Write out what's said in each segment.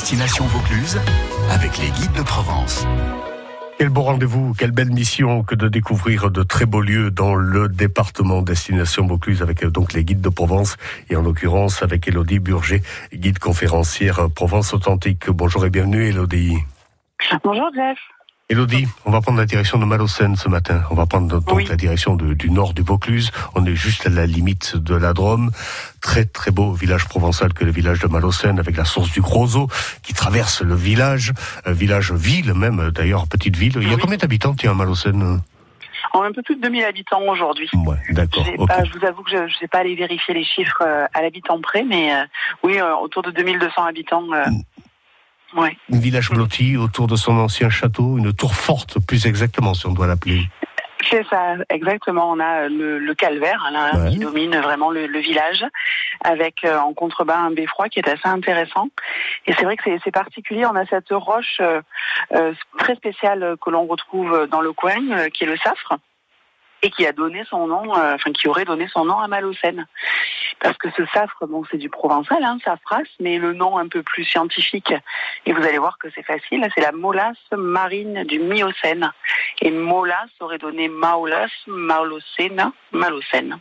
Destination Vaucluse avec les guides de Provence. Quel beau rendez-vous, quelle belle mission que de découvrir de très beaux lieux dans le département Destination Vaucluse avec euh, donc les guides de Provence et en l'occurrence avec Elodie Burger, guide conférencière Provence Authentique. Bonjour et bienvenue Elodie. Bonjour Jeff. Elodie, on va prendre la direction de Malocène ce matin. On va prendre donc la direction du nord du Vaucluse. On est juste à la limite de la Drôme. Très très beau village provençal que le village de Malocène avec la source du Gros qui traverse le village, euh, village ville même d'ailleurs petite ville. Il y a combien d'habitants tiens à Malocène on a un peu plus de 2000 habitants aujourd'hui. Ouais, d'accord. je vous avoue que je ne sais pas aller vérifier les chiffres euh, à l'habitant près, mais euh, oui, autour de 2200 habitants. Mm. Un village blotti autour de son ancien château, une tour forte plus exactement si on doit l'appeler. C'est ça, exactement. On a le, calvaire là, qui domine vraiment le, village, avec euh, en contrebas un beffroi qui est assez intéressant. Et c'est vrai que c'est particulier. On a cette roche euh, euh, très spéciale que l'on retrouve dans le coin, qui est le safre et qui a donné son nom, enfin qui aurait donné son nom à Malocène. Parce que ce safre, bon, c'est du provençal, hein, safras, mais le nom un peu plus scientifique, et vous allez voir que c'est facile, c'est la molasse marine du Miocène. Et molasse aurait donné maolas, malocène, malocène.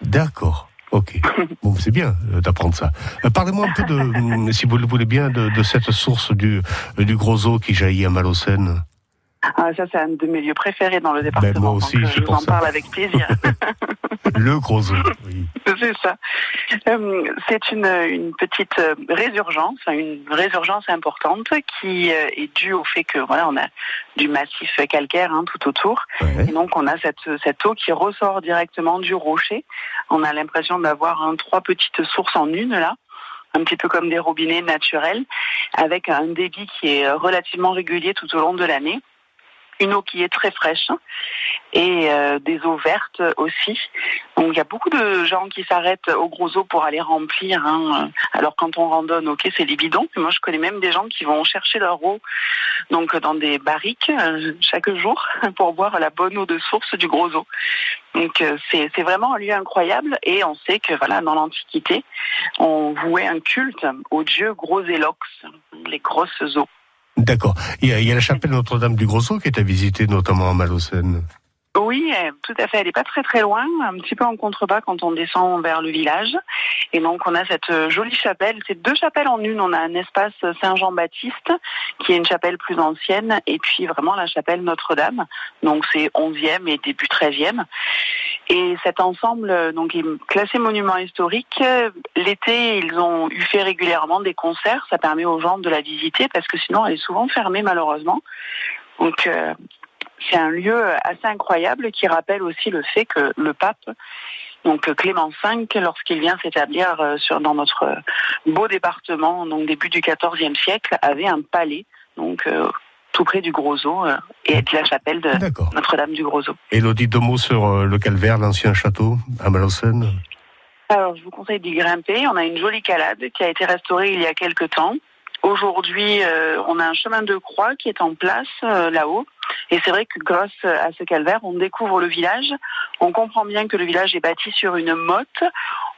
D'accord. Ok. Bon, c'est bien euh, d'apprendre ça. Euh, parlez-moi un peu de, si vous le voulez bien, de, cette source du, du gros eau qui jaillit à Malocène. Ah, ça, c'est un de mes lieux préférés dans le ben, département. moi aussi, donc, euh, je vous en parle avec plaisir. le gros oui. C'est ça. Euh, c'est une, une, petite euh, résurgence, une résurgence importante qui est due au fait que voilà, on a du massif calcaire hein, tout autour, et donc on a cette, cette eau qui ressort directement du rocher. On a l'impression d'avoir hein, trois petites sources en une là un petit peu comme des robinets naturels, avec un débit qui est relativement régulier tout au long de l'année une eau qui est très fraîche et euh, des eaux vertes aussi. Donc il y a beaucoup de gens qui s'arrêtent aux gros eaux pour aller remplir. Hein. Alors quand on randonne, ok, c'est les bidons. moi je connais même des gens qui vont chercher leur eau donc dans des barriques euh, chaque jour pour boire la bonne eau de source du gros eau. Donc euh, c'est vraiment un lieu incroyable et on sait que voilà dans l'Antiquité on vouait un culte au dieu Gros Élox, les grosses eaux. D'accord. Il, y a la chapelle Notre-Dame du Gros qui est à visiter, notamment à Malocène. Oui, tout à fait. Elle n'est pas très très loin, un petit peu en contrebas quand on descend vers le village. Et donc on a cette euh, jolie chapelle. C'est deux chapelles en une. On a un espace Saint-Jean-Baptiste qui est une chapelle plus ancienne et puis vraiment la chapelle Notre-Dame. Donc c'est 11e et début 13e. Et cet ensemble donc est classé monument historique. L'été, ils ont eu fait régulièrement des concerts. Ça permet aux gens de la visiter parce que sinon elle est souvent fermée malheureusement. Donc euh, c'est un lieu assez incroyable qui rappelle aussi le fait que le pape, donc Clément V, lorsqu'il vient s'établir euh, dans notre beau département, donc début du XIVe siècle, avait un palais, donc euh, tout près du Gros Eau euh, et de la chapelle de Notre-Dame du Gros Eau. Elodie, deux mots sur le calvaire, l'ancien château à Malocène. Alors, je vous conseille d'y grimper. On a une jolie calade qui a été restaurée il y a quelques temps. Aujourd'hui, on a un chemin de croix qui est en place là-haut et c'est vrai que grâce à ce calvaire, on découvre le village. On comprend bien que le village est bâti sur une motte.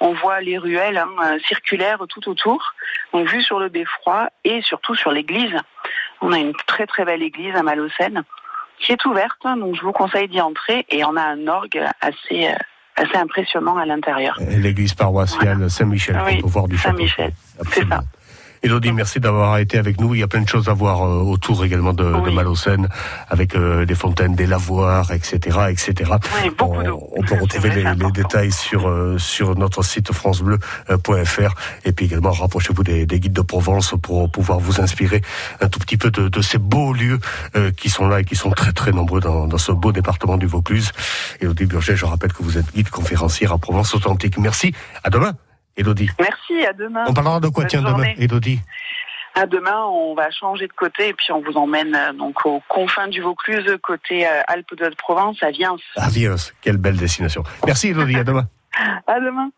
On voit les ruelles hein, circulaires tout autour. Donc vue sur le beffroi et surtout sur l'église. On a une très très belle église à Malocène qui est ouverte. Donc je vous conseille d'y entrer et on a un orgue assez euh, assez impressionnant à l'intérieur. L'église paroissiale Saint-Michel, oui, peut voir du château. Saint-Michel, c'est ça. Elodie, merci d'avoir été avec nous. Il y a plein de choses à voir euh, autour également de, de Malocène, avec euh, des fontaines, des lavoirs, etc., etc. Oui, beaucoup on, on, peut retrouver les, les, détails sur euh, sur notre site francebleu.fr et puis également rapprochez-vous des, des, guides de Provence pour pouvoir vous inspirer un tout petit peu de, de ces beaux lieux qui sont là et qui sont très très nombreux dans, dans ce beau département du Vaucluse. Elodie Burger, je rappelle que vous êtes guide conférencière à Provence Authentique. Merci. À demain. Elodie. Merci, à demain. On parlera de quoi, tiens, demain, Elodie à demain, on va changer de côté et puis on vous emmène euh, donc aux confins du Vaucluse, côté euh, Alpes de Provence, à Viens. À Viens, quelle belle destination. Merci Elodie, à demain. à demain.